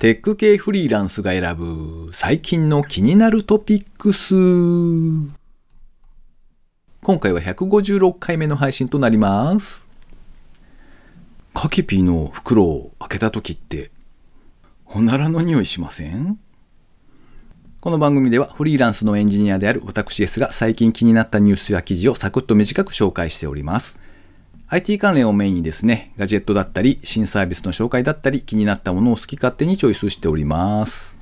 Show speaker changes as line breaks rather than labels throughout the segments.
テック系フリーランスが選ぶ最近の気になるトピックス。今回は156回目の配信となります。カキピーの袋を開けた時って、おならの匂いしません？この番組ではフリーランスのエンジニアである私ですが最近気になったニュースや記事をサクッと短く紹介しております。IT 関連をメインにですね、ガジェットだったり、新サービスの紹介だったり、気になったものを好き勝手にチョイスしております。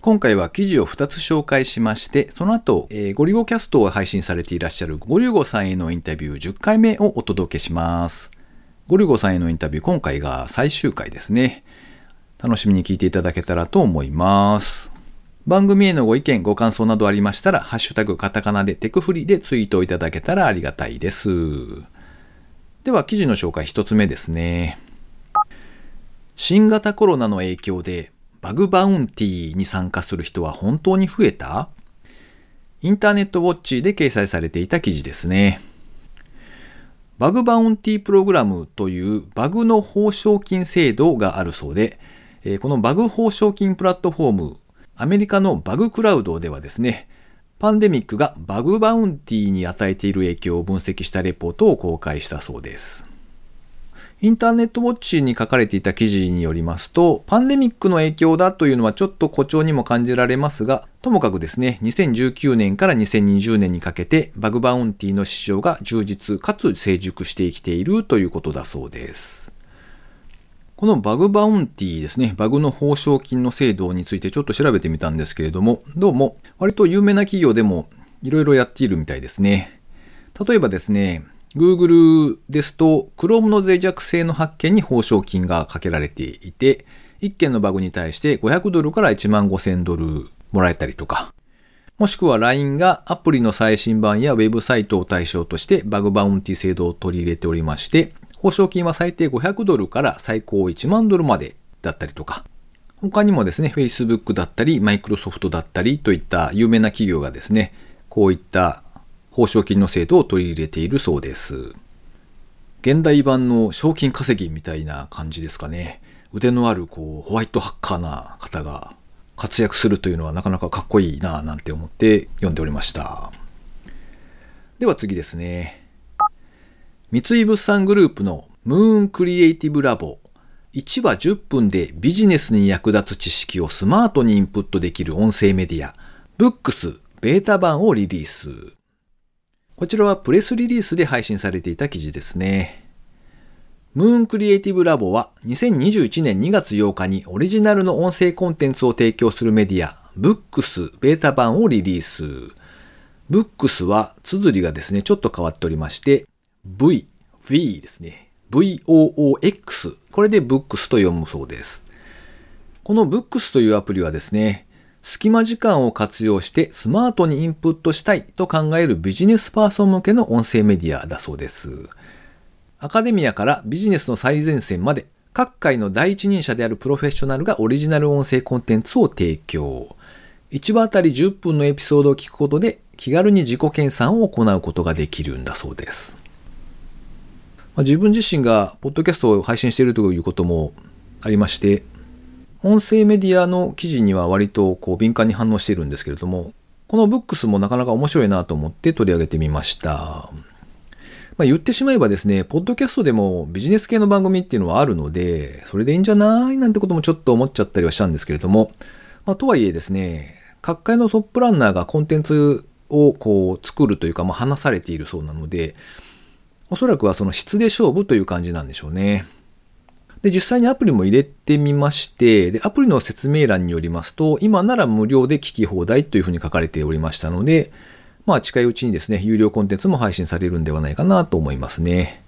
今回は記事を2つ紹介しまして、その後、えー、ゴリゴキャストを配信されていらっしゃるゴリゴさんへのインタビュー10回目をお届けします。ゴリゴさんへのインタビュー、今回が最終回ですね。楽しみに聞いていただけたらと思います。番組へのご意見、ご感想などありましたら、ハッシュタグカタカナでテクフリでツイートいただけたらありがたいです。では記事の紹介一つ目ですね。新型コロナの影響でバグバウンティーに参加する人は本当に増えた？インターネットウォッチで掲載されていた記事ですね。バグバウンティープログラムというバグの報奨金制度があるそうで、このバグ報奨金プラットフォーム、アメリカのバグクラウドではですね、パンデミックがバグバウンティに与えている影響を分析したレポートを公開したそうです。インターネットウォッチに書かれていた記事によりますと、パンデミックの影響だというのはちょっと誇張にも感じられますが、ともかくですね、2019年から2020年にかけてバグバウンティの市場が充実かつ成熟してきているということだそうです。このバグバウンティですね、バグの報奨金の制度についてちょっと調べてみたんですけれども、どうも割と有名な企業でもいろいろやっているみたいですね。例えばですね、Google ですと Chrome の脆弱性の発見に報奨金がかけられていて、1件のバグに対して500ドルから1万5000ドルもらえたりとか、もしくは LINE がアプリの最新版やウェブサイトを対象としてバグバウンティ制度を取り入れておりまして、報奨金は最低500ドルから最高1万ドルまでだったりとか、他にもですね、Facebook だったり、Microsoft だったりといった有名な企業がですね、こういった報奨金の制度を取り入れているそうです。現代版の賞金稼ぎみたいな感じですかね。腕のあるこうホワイトハッカーな方が活躍するというのはなかなかかっこいいなぁなんて思って読んでおりました。では次ですね。三井物産グループのムーンクリエイティブラボ。1話10分でビジネスに役立つ知識をスマートにインプットできる音声メディア。ブックスベータ版をリリース。こちらはプレスリリースで配信されていた記事ですね。ムーンクリエイティブラボは2021年2月8日にオリジナルの音声コンテンツを提供するメディア。ブックスベータ版をリリース。ブックスは綴りがですね、ちょっと変わっておりまして、V、V ですね。VOOX。これで Books と読むそうです。この Books というアプリはですね、隙間時間を活用してスマートにインプットしたいと考えるビジネスパーソン向けの音声メディアだそうです。アカデミアからビジネスの最前線まで各界の第一人者であるプロフェッショナルがオリジナル音声コンテンツを提供。1話あたり10分のエピソードを聞くことで気軽に自己研鑽を行うことができるんだそうです。まあ、自分自身がポッドキャストを配信しているということもありまして、音声メディアの記事には割とこう敏感に反応しているんですけれども、このブックスもなかなか面白いなと思って取り上げてみました。まあ、言ってしまえばですね、ポッドキャストでもビジネス系の番組っていうのはあるので、それでいいんじゃないなんてこともちょっと思っちゃったりはしたんですけれども、まあ、とはいえですね、各界のトップランナーがコンテンツをこう作るというか、まあ、話されているそうなので、おそらくはその質で勝負という感じなんでしょうね。で、実際にアプリも入れてみまして、で、アプリの説明欄によりますと、今なら無料で聞き放題というふうに書かれておりましたので、まあ近いうちにですね、有料コンテンツも配信されるんではないかなと思いますね。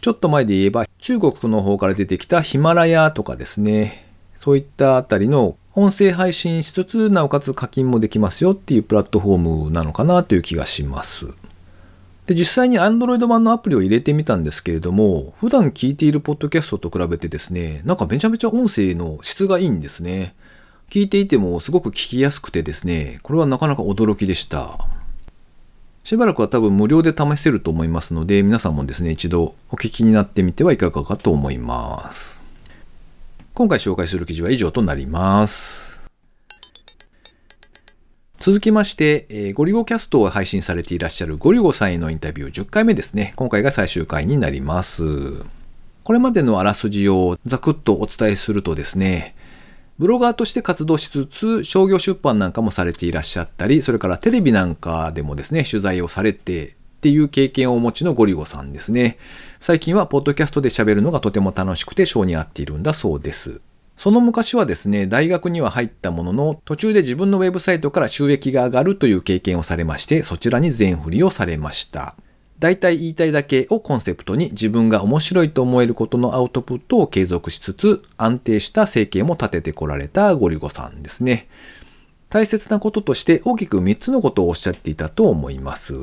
ちょっと前で言えば、中国の方から出てきたヒマラヤとかですね、そういったあたりの音声配信しつつ、なおかつ課金もできますよっていうプラットフォームなのかなという気がします。で、実際に Android 版のアプリを入れてみたんですけれども、普段聞いているポッドキャストと比べてですね、なんかめちゃめちゃ音声の質がいいんですね。聞いていてもすごく聞きやすくてですね、これはなかなか驚きでした。しばらくは多分無料で試せると思いますので、皆さんもですね、一度お聞きになってみてはいかがかと思います。今回紹介する記事は以上となります。続きまして、えーゴリゴキャストを配信されていらっしゃるゴリゴさんへのインタビュー10回目ですね。今回が最終回になります。これまでのあらすじをざくっとお伝えするとですね、ブロガーとして活動しつつ、商業出版なんかもされていらっしゃったり、それからテレビなんかでもですね、取材をされてっていう経験をお持ちのゴリゴさんですね。最近はポッドキャストで喋るのがとても楽しくて性に合っているんだそうです。その昔はですね、大学には入ったものの、途中で自分のウェブサイトから収益が上がるという経験をされまして、そちらに全振りをされました。大体言いたいだけをコンセプトに自分が面白いと思えることのアウトプットを継続しつつ、安定した生計も立ててこられたゴリゴさんですね。大切なこととして大きく3つのことをおっしゃっていたと思います。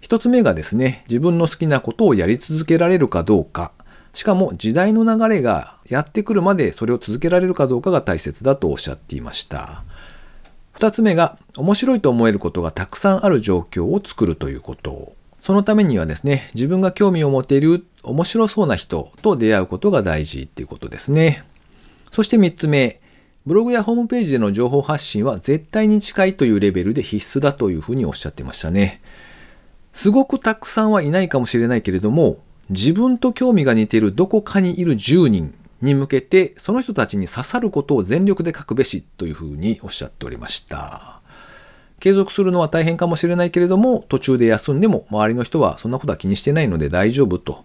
一つ目がですね、自分の好きなことをやり続けられるかどうか、しかも時代の流れがやってくるまでそれを続けられるかどうかが大切だとおっしゃっていました。二つ目が、面白いと思えることがたくさんある状況を作るということ。そのためにはですね、自分が興味を持ている面白そうな人と出会うことが大事っていうことですね。そして三つ目、ブログやホームページでの情報発信は絶対に近いというレベルで必須だというふうにおっしゃってましたね。すごくたくさんはいないかもしれないけれども、自分と興味が似ているどこかにいる10人に向けて、その人たちに刺さることを全力で書くべしというふうにおっしゃっておりました。継続するのは大変かもしれないけれども、途中で休んでも周りの人はそんなことは気にしてないので大丈夫と。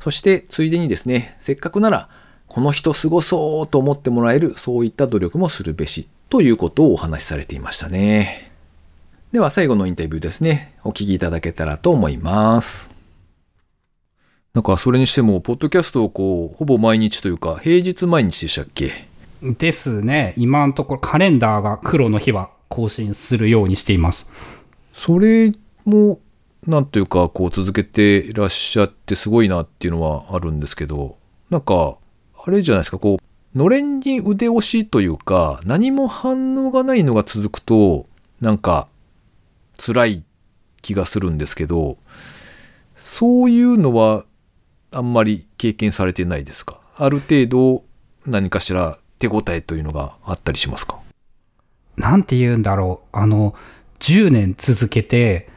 そして、ついでにですね、せっかくなら、この人すごそうと思ってもらえる、そういった努力もするべし、ということをお話しされていましたね。では最後のインタビューですね、お聞きいただけたらと思います。なんかそれにしても、ポッドキャストをこう、ほぼ毎日というか、平日毎日でしたっけ？
ですね。今のところカレンダーが黒の日は更新するようにしています。
それも、なんというか、こう続けていらっしゃってすごいなっていうのはあるんですけど、なんか、あれじゃないですか、こう、のれんに腕押しというか、何も反応がないのが続くと、なんか、辛い気がするんですけど、そういうのはあんまり経験されてないですか？ある程度何かしら手応えというのがあったりしますか？
なんて言うんだろう。あの、10年続けて、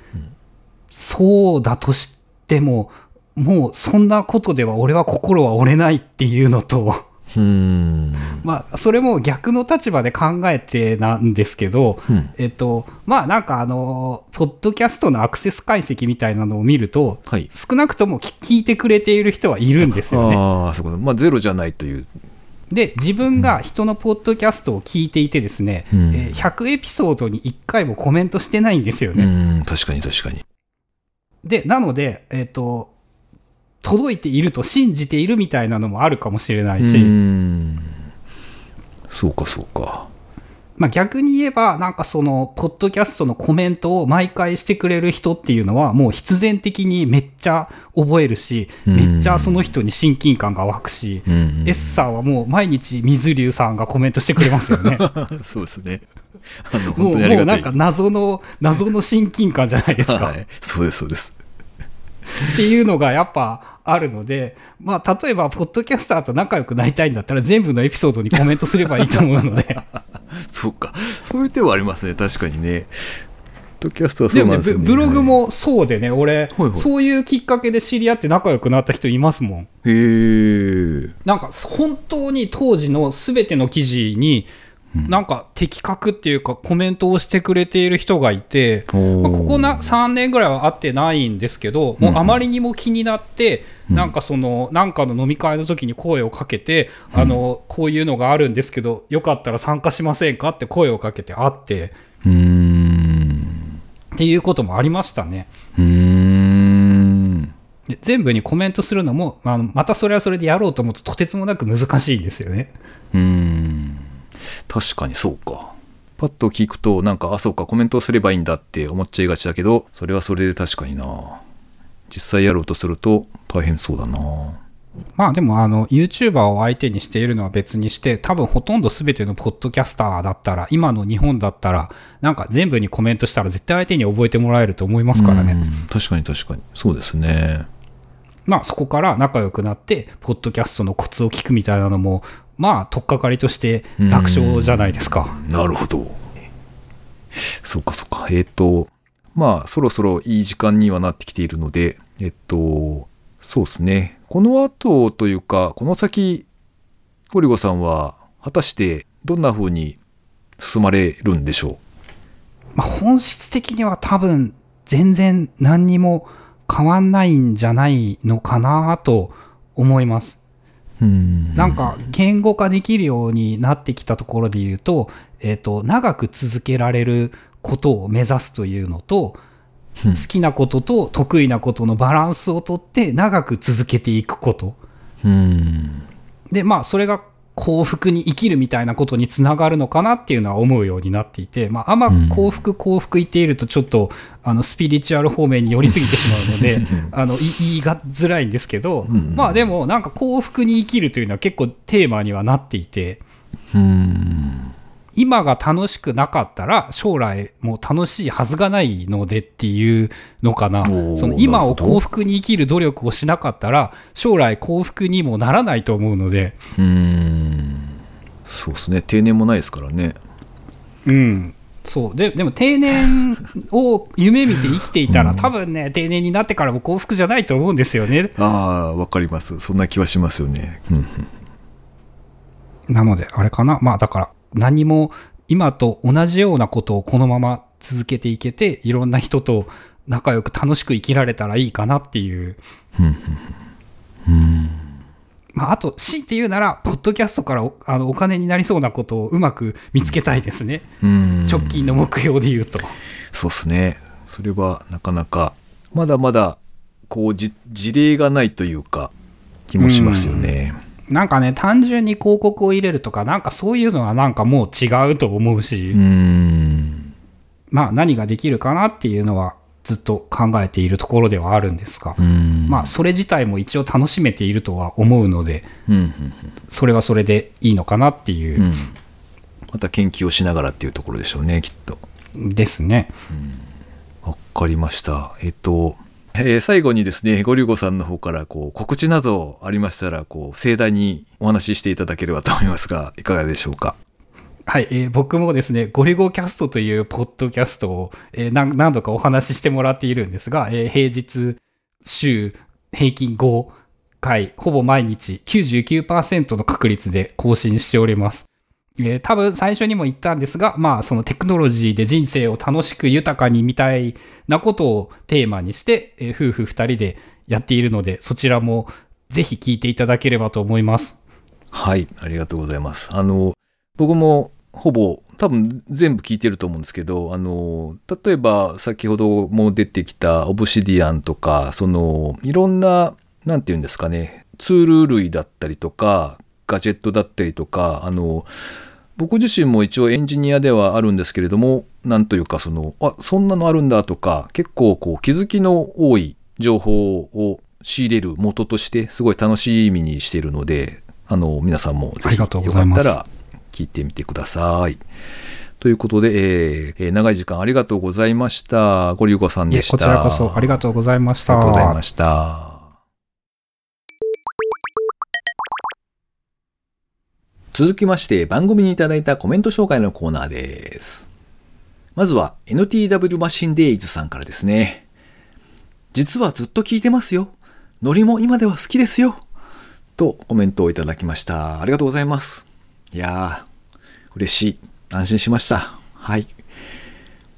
そうだとしても、もうそんなことでは俺は心は折れないっていうのと、
うーん。
まあ、それも逆の立場で考えてなんですけど、
うん
えっと、まあなんかあの、ポッドキャストのアクセス解析みたいなのを見ると、
はい
少なくとも聞聞いてくれている人はいるんですよね。
ああ、そうか。まあゼロじゃないという。
で、自分が人のポッドキャストを聞いていてですね、
うん
えー100エピソードに1回もコメントしてないんですよ
う
ね。
確かに確かに。
で、なので、えっ、と、届いていると信じているみたいなのもあるかもしれないうし。
そうかそうか。
まあ、逆に言えば、なんかその、ポッドキャストのコメントを毎回してくれる人っていうのは、もう必然的にめっちゃ覚えるし、
うん
めっちゃその人に親近感が湧くし、
うんうん
S さんはもう毎日水流さんがコメントしてくれますよね。
そうですね。
もうなんか謎の、謎の親近感じゃないですか。
はい。そうです、そうです。
っていうのがやっぱあるので、まあ、例えば、ポッドキャスターと仲良くなりたいんだったら、全部のエピソードにコメントすればいいと思うので。
そうか。そういう手はありますね。確かにね。ポッドキャストはそうなんですよね。
ブブログもそうでね、俺、
はいはい
そういうきっかけで知り合って仲良くなった人いますもん。
はい。へえ。
なんか、本当に当時のすべての記事に、なんか的確っていうかコメントをしてくれている人がいて、まあここな3年ぐらいは会ってないんですけど、もうあまりにも気になって、なんかその、なんかの飲み会の時に声をかけて、あの、こういうのがあるんですけど、よかったら参加しませんかって声をかけて会って、
うーん。
っていうこともありましたね。
うーん。
で全部にコメントするのも、あのまたそれはそれでやろうと思うととてつもなく難しいんですよね。
うーん。確かにそうか。パッと聞くと、なんか、あ、そうか、コメントをすればいいんだって思っちゃいがちだけど、それはそれで確かにな。実際やろうとすると大変そうだな。
まあでもあの YouTuber を相手にしているのは別にして多分ほとんど全てのポッドキャスターだったら今の日本だったらなんか全部にコメントしたら絶対相手に覚えてもらえると思いますからね。
うん確かに確かに。そうですね。
まあそこから仲良くなってポッドキャストのコツを聞くみたいなのもまあ、取っかかりとして楽勝じゃないですか。
なるほど。そっかそっか。えっ、と、まあ、そろそろいい時間にはなってきているので、えっと、そうですね。この後というか、この先、ゴリゴさんは、果たしてどんな風に進まれるんでしょ
まあ、本質的には多分、全然何にも変わんないんじゃないのかなと思います。なんか言語化できるようになってきたところで言うと、えっ、と、長く続けられることを目指すというのと、
うん
好きなことと得意なことのバランスをとって長く続けていくこと。
うん。
で、まあ、それが幸福に生きるみたいなことにつながるのかなっていうのは思うようになっていて、まあ、あんま幸福幸福言っているとちょっと、あのスピリチュアル方面に寄りすぎてしまうので あのい言いがづらいんですけど、
ん
まあでもなんか幸福に生きるというのは結構テーマにはなっていて
うん。
今が楽しくなかったら将来もう楽しいはずがないのでっていうのかなその今を幸福に生きる努力をしなかったら将来幸福にもならないと思うので。
うん。そうですね。定年もないですからね。
うん、そうででも定年を夢見て生きていたら、多分ね定年になってからも幸福じゃないと思うんですよね
ああ、わかります。そんな気はしますよね。うん。
なのであれかなまあだから何も今と同じようなことをこのまま続けていけていろんな人と仲良く楽しく生きられたらいいかなっていう。まあ、あと、強いて言うなら、ポッドキャストからおあのお金になりそうなことをうまく見つけたいですね。
うん。
直近の目標で言うと。
そうですね。それはなかなか、まだまだ、こう、じ事例がないというか、気もしますよね。
なんかね、単純に広告を入れるとか、なんかそういうのはなんかもう違うと思うし、
うん。
まあ何ができるかなっていうのはずっと考えているところではあるんですが、
うん。
まあそれ自体も一応楽しめているとは思うので、
うん。うん。
それはそれでいいのかなっていうう、
ん。また研究をしながらっていうところでしょうね、きっと。
ですね。
わかりました。えっと、えー最後にですね、ゴリュゴさんの方からこう告知などありましたら、こう盛大にお話ししていただければと思いますが、いかがでしょうか？
はい、えー僕もですね、ゴリゴキャストというポッドキャストを、えー何度かお話ししてもらっているんですが、えー平日週平均5回、ほぼ毎日99%の確率で更新しております。えー多分最初にも言ったんですが、まあそのテクノロジーで人生を楽しく豊かにみたいなことをテーマにして、えー夫婦2人でやっているので、そちらもぜひ聞いていただければと思います。
はい、ありがとうございます。あの、僕もほぼ多分全部聞いてると思うんですけど、あの、例えば先ほども出てきたオブシディアンとか、その、いろんな、なんていうんですかね、ツール類だったりとか、ガジェットだったりとか、あの、僕自身も一応エンジニアではあるんですけれども、なんというかその、あ、そんなのあるんだとか、結構こう気づきの多い情報を仕入れる元としてすごい楽しみにしているので、あの、皆さんもぜひよかったら聞いてみてください。ということで、えーえー長い時間ありがとうございました。ゴリュゴさんでした。
こちらこそありがとうございました。
ありがとうございました。続きまして番組にいただいたコメント紹介のコーナーです。まずは NTW マシンデイズさんからですね。実はずっと聞いてますよ。ノリも今では好きですよ。とコメントをいただきました。ありがとうございます。いやー、嬉しい。安心しました。はい。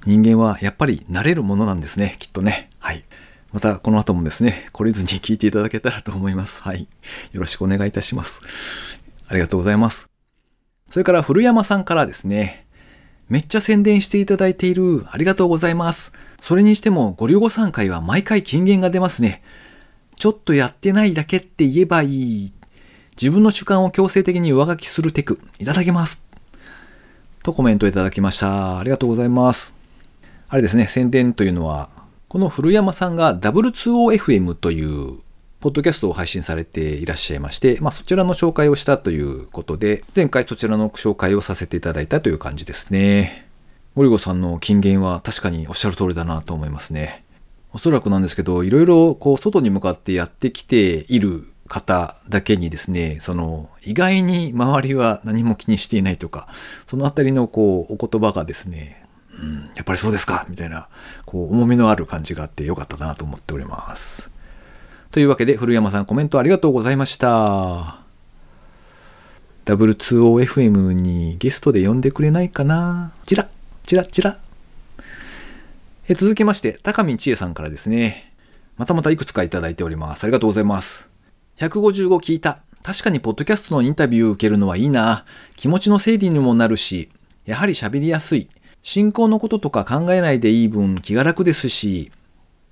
人間はやっぱり慣れるものなんですね、きっとね。はい。またこの後もですね、懲りずに聞いていただけたらと思います。はい。よろしくお願いいたします。ありがとうございます。それから古山さんからですね、めっちゃ宣伝していただいている、ありがとうございます。それにしても、ご流語参会は毎回金言が出ますね。ちょっとやってないだけって言えばいい。自分の主観を強制的に上書きするテク、いただきます。とコメントいただきました。ありがとうございます。あれですね、宣伝というのは、この古山さんが W2OFM というポッドキャストを配信されていらっしゃいまして、まあそちらの紹介をしたということで、前回そちらの紹介をさせていただいたという感じですね。ゴリゴさんの金言は確かにおっしゃる通りだなと思いますね。おそらくなんですけど、いろいろこう外に向かってやってきている方だけにですね、その、意外に周りは何も気にしていないとか、そのあたりのこう、お言葉がですね、うん、やっぱりそうですかみたいな、こう、重みのある感じがあってよかったなと思っております。というわけで、古山さんコメントありがとうございました。W2OFM にゲストで呼んでくれないかなチラチラチラえ続きまして、高見千恵さんからですね。またまたいくつかいただいております。ありがとうございます。155聞いた。確かにポッドキャストのインタビューを受けるのはいいな。気持ちの整理にもなるし、やはり喋りやすい。進行のこととか考えないでいい分気が楽ですし、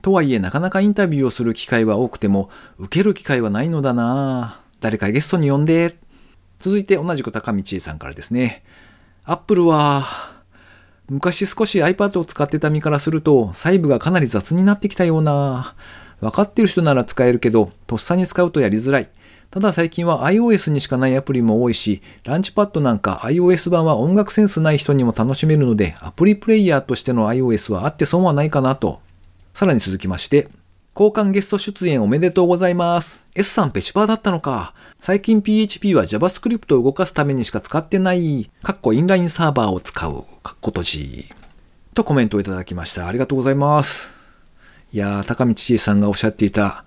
とはいえなかなかインタビューをする機会は多くても、受ける機会はないのだな誰かゲストに呼んで。続いて同じく高道さんからですね。アップルは、昔少し iPad を使ってた身からすると、細部がかなり雑になってきたような。分かってる人なら使えるけど、とっさに使うとやりづらい。ただ最近は iOS にしかないアプリも多いし、ランチパッドなんか iOS 版は音楽センスない人にも楽しめるので、アプリプレイヤーとしての iOS はあって損はないかなと。さらに続きまして、交換ゲスト出演おめでとうございます。S さんペチパーだったのか。最近 PHP は JavaScript を動かすためにしか使ってない、かっこインラインサーバーを使う、かっこ閉じ。とコメントをいただきました。ありがとうございます。いやー、高道千恵さんがおっしゃっていた、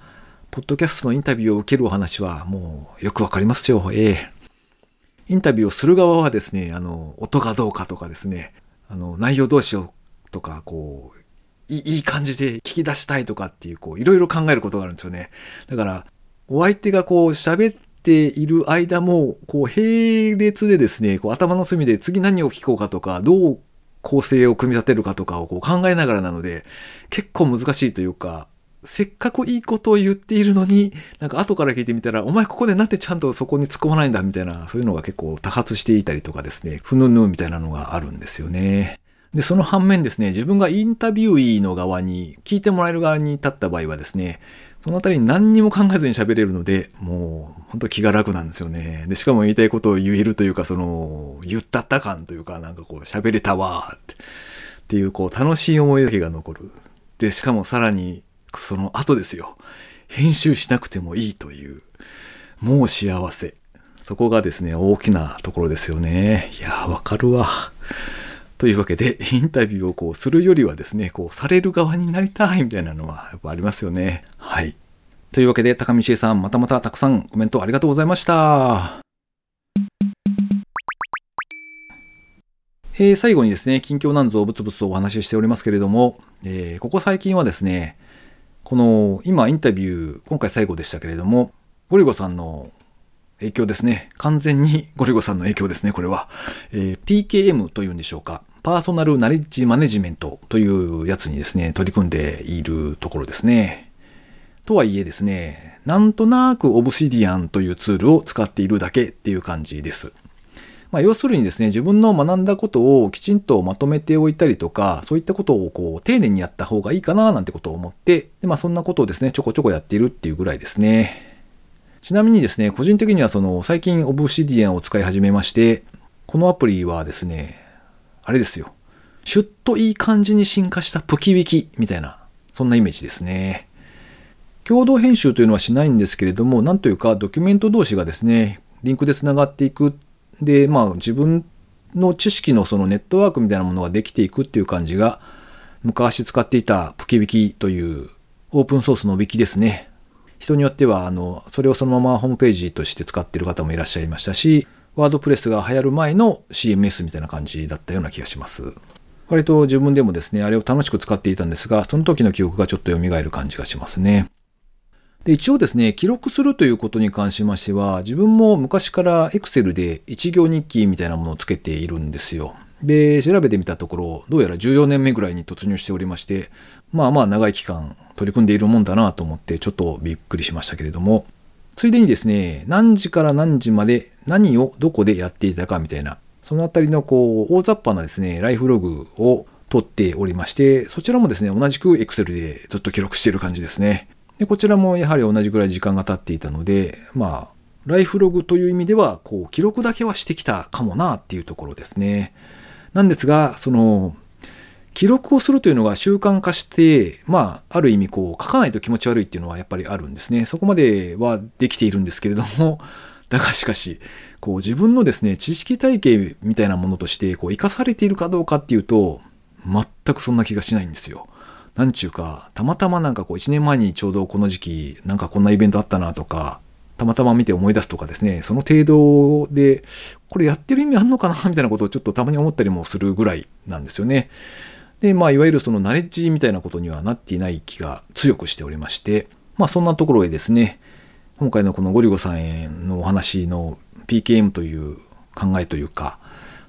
ポッドキャストのインタビューを受けるお話はもうよくわかりますよ。ええインタビューをする側はですね、あの、音がどうかとかですね、あの、内容どうしようとか、こう、いい感じで聞き出したいとかっていう、こう、いろいろ考えることがあるんですよね。だから、お相手がこう、喋っている間も、こう、並列でですね、こう、頭の隅で次何を聞こうかとか、どう構成を組み立てるかとかをこう考えながらなので、結構難しいというか、せっかくいいことを言っているのに、なんか後から聞いてみたら、お前ここでなんでちゃんとそこに突っ込まないんだみたいな、そういうのが結構多発していたりとかですね、ふぬぬみたいなのがあるんですよね。で、その反面ですね、自分がインタビューイーの側に、聞いてもらえる側に立った場合はですね、そのあたりに何にも考えずに喋れるので、もう、本当気が楽なんですよね。で、しかも言いたいことを言えるというか、その、言ったった感というか、なんかこう、喋れたわーって、っていう、こう、楽しい思いだけが残る。で、しかもさらに、その後ですよ。編集しなくてもいいという、もう幸せ。そこがですね、大きなところですよね。いやーわかるわ。というわけで、インタビューをこうするよりはですね、こうされる側になりたいみたいなのはやっぱありますよね。はい。というわけで、高見恵さん、またまたたくさんコメントありがとうございました。えー、最後にですね、近況なんぞをブツブツお話ししておりますけれども、えー、ここ最近はですね、この今インタビュー、今回最後でしたけれども、ゴリゴさんの影響ですね。完全にゴリゴさんの影響ですね、これは。えー、PKM というんでしょうか。パーソナルナレッジマネジメントというやつにですね、取り組んでいるところですね。とはいえですね、なんとなくオブシディアンというツールを使っているだけっていう感じです。まあ、要するにですね、自分の学んだことをきちんとまとめておいたりとか、そういったことをこう丁寧にやった方がいいかななんてことを思って、でまあ、そんなことをですね、ちょこちょこやっているっていうぐらいですね。ちなみにですね、個人的にはその最近オブシディアンを使い始めまして、このアプリはですね、あれですよ。シュッといい感じに進化したプキウィキみたいな、そんなイメージですね。共同編集というのはしないんですけれども、なんというかドキュメント同士がですね、リンクで繋がっていく。で、まあ自分の知識のそのネットワークみたいなものができていくっていう感じが、昔使っていたプキウィキというオープンソースのウィキですね。人によっては、あの、それをそのままホームページとして使っている方もいらっしゃいましたし、ワードプレスが流行る前の CMS みたいな感じだったような気がします。割と自分でもですね、あれを楽しく使っていたんですが、その時の記憶がちょっと蘇る感じがしますね。で、一応ですね、記録するということに関しましては、自分も昔から Excel で一行日記みたいなものをつけているんですよ。で、調べてみたところ、どうやら14年目ぐらいに突入しておりまして、まあまあ長い期間取り組んでいるもんだなと思ってちょっとびっくりしましたけれども、ついでにですね、何時から何時まで何をどこでやっていたかみたいな、そのあたりのこう、大雑把なですね、ライフログを取っておりまして、そちらもですね、同じく Excel でずっと記録している感じですね。で、こちらもやはり同じぐらい時間が経っていたので、まあ、ライフログという意味では、こう、記録だけはしてきたかもなっていうところですね。なんですが、その、記録をするというのが習慣化して、まあ、ある意味こう、書かないと気持ち悪いっていうのはやっぱりあるんですね。そこまではできているんですけれども、だがしかし、こう自分のですね、知識体系みたいなものとして、こう、活かされているかどうかっていうと、全くそんな気がしないんですよ。なんちゅうか、たまたまなんかこう、1年前にちょうどこの時期、なんかこんなイベントあったなとか、たまたま見て思い出すとかですね、その程度で、これやってる意味あんのかなみたいなことをちょっとたまに思ったりもするぐらいなんですよね。で、まあ、いわゆるそのナレッジみたいなことにはなっていない気が強くしておりまして、まあ、そんなところへですね、今回のこのゴリゴさんへのお話の PKM という考えというか、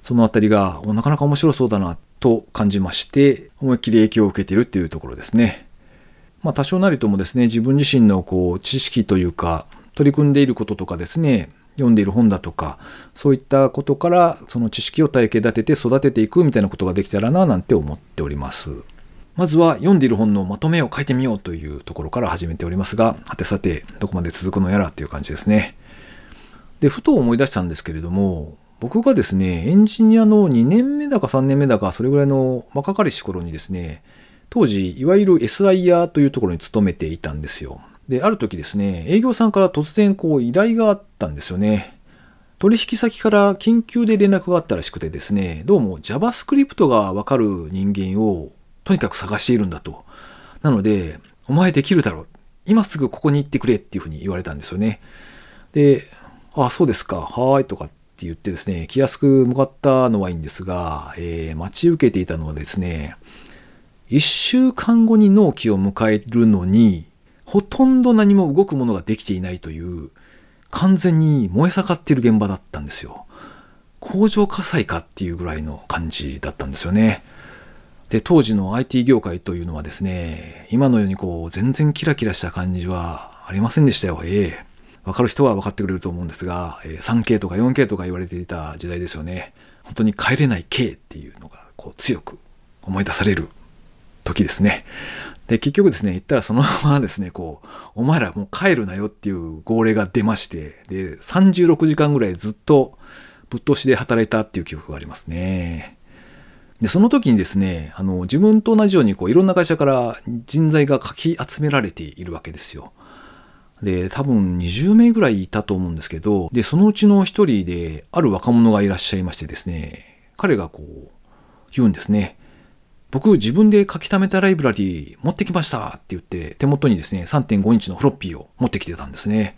そのあたりがなかなか面白そうだなと感じまして、思いっきり影響を受けているっていうところですね。まあ多少なりともですね、自分自身のこう知識というか、取り組んでいることとかですね、読んでいる本だとか、そういったことからその知識を体系立てて育てていくみたいなことができたらななんて思っております。まずは読んでいる本のまとめを書いてみようというところから始めておりますが、はてさてどこまで続くのやらっていう感じですね。で、ふと思い出したんですけれども、僕がですね、エンジニアの2年目だか3年目だか、それぐらいの若かりし頃にですね、当時、いわゆる SIR というところに勤めていたんですよ。で、ある時ですね、営業さんから突然こう依頼があったんですよね。取引先から緊急で連絡があったらしくてですね、どうも JavaScript がわかる人間をとにかく探しているんだと。なので、お前できるだろう。今すぐここに行ってくれっていうふうに言われたんですよね。で、あ、そうですか。はーいとかって言ってですね、気安く向かったのはいいんですが、えー、待ち受けていたのはですね、一週間後に納期を迎えるのに、ほとんど何も動くものができていないという、完全に燃え盛っている現場だったんですよ。工場火災かっていうぐらいの感じだったんですよね。で、当時の IT 業界というのはですね、今のようにこう、全然キラキラした感じはありませんでしたよ。ええわかる人は分かってくれると思うんですが、え 3K とか 4K とか言われていた時代ですよね。本当に帰れない K っていうのがこう強く思い出される時ですね。で、結局ですね、言ったらそのままですね、こう、お前らもう帰るなよっていう号令が出まして、で、36時間ぐらいずっとぶっ通しで働いたっていう記憶がありますね。で、その時にですね、あの、自分と同じようにこう、いろんな会社から人材がかき集められているわけですよ。で、多分20名ぐらいいたと思うんですけど、で、そのうちの一人で、ある若者がいらっしゃいましてですね、彼がこう、言うんですね。僕自分で書き溜めたライブラリー持ってきましたって言って手元にですね3.5インチのフロッピーを持ってきてたんですね。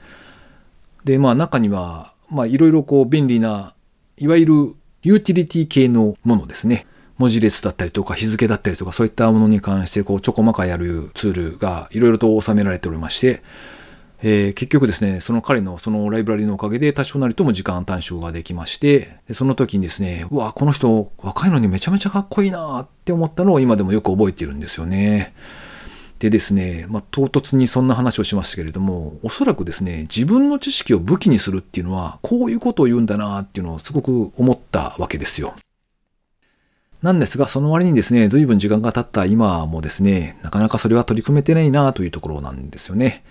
でまあ中にはまあいろいろこう便利ないわゆるユーティリティ系のものですね。文字列だったりとか日付だったりとかそういったものに関してこうちょこまかやるツールがいろいろと収められておりましてえー、結局ですね、その彼のそのライブラリのおかげで多少なりとも時間短縮ができまして、その時にですね、うわ、この人若いのにめちゃめちゃかっこいいなって思ったのを今でもよく覚えているんですよね。でですね、まあ、唐突にそんな話をしましたけれども、おそらくですね、自分の知識を武器にするっていうのは、こういうことを言うんだなっていうのをすごく思ったわけですよ。なんですが、その割にですね、随分時間が経った今もですね、なかなかそれは取り組めてないなというところなんですよね。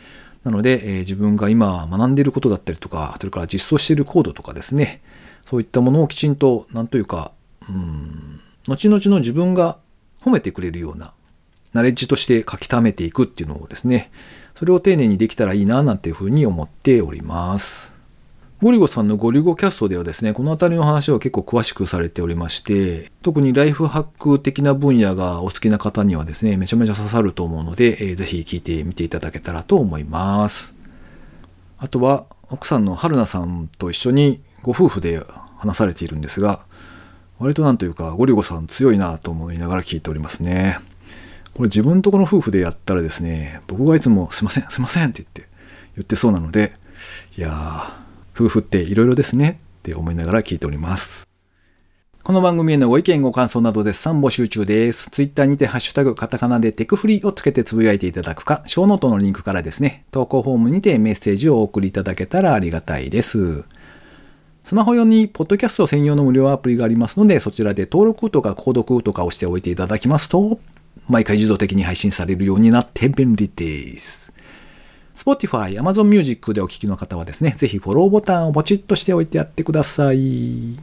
なので、えー、自分が今学んでいることだったりとか、それから実装しているコードとかですね、そういったものをきちんと、なんというか、うん、後々の自分が褒めてくれるような、ナレッジとして書き溜めていくっていうのをですね、それを丁寧にできたらいいな、なんていうふうに思っております。ゴリゴさんのゴリゴキャストではですね、この辺りの話を結構詳しくされておりまして、特にライフハック的な分野がお好きな方にはですね、めちゃめちゃ刺さると思うので、えー、ぜひ聞いてみていただけたらと思います。あとは、奥さんの春菜さんと一緒にご夫婦で話されているんですが、割となんというか、ゴリゴさん強いなと思いながら聞いておりますね。これ自分とこの夫婦でやったらですね、僕がいつもすいません、すいませんって言って言ってそうなので、いやー、夫婦って色々ですねって思いながら聞いております。この番組へのご意見ご感想など絶賛募集中です。ツイッターにてハッシュタグカタカナでテクフリーをつけてつぶやいていただくか、ショーノートのリンクからですね、投稿フォームにてメッセージをお送りいただけたらありがたいです。スマホ用にポッドキャスト専用の無料アプリがありますので、そちらで登録とか購読とかをしておいていただきますと、毎回自動的に配信されるようになって便利です。Spotify、Amazon Music でお聴きの方はですね、ぜひフォローボタンをポチッとしておいてやってください。い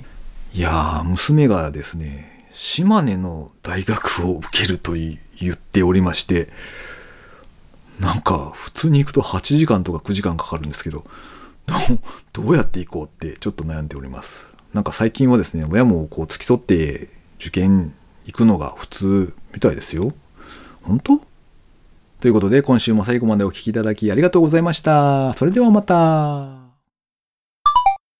やー、娘がですね、島根の大学を受けると言っておりまして、なんか普通に行くと8時間とか9時間かかるんですけど、どうやって行こうってちょっと悩んでおります。なんか最近はですね、親もこう付き添って受験行くのが普通みたいですよ。本当？ということで今週も最後までお聴きいただきありがとうございました。それではまた。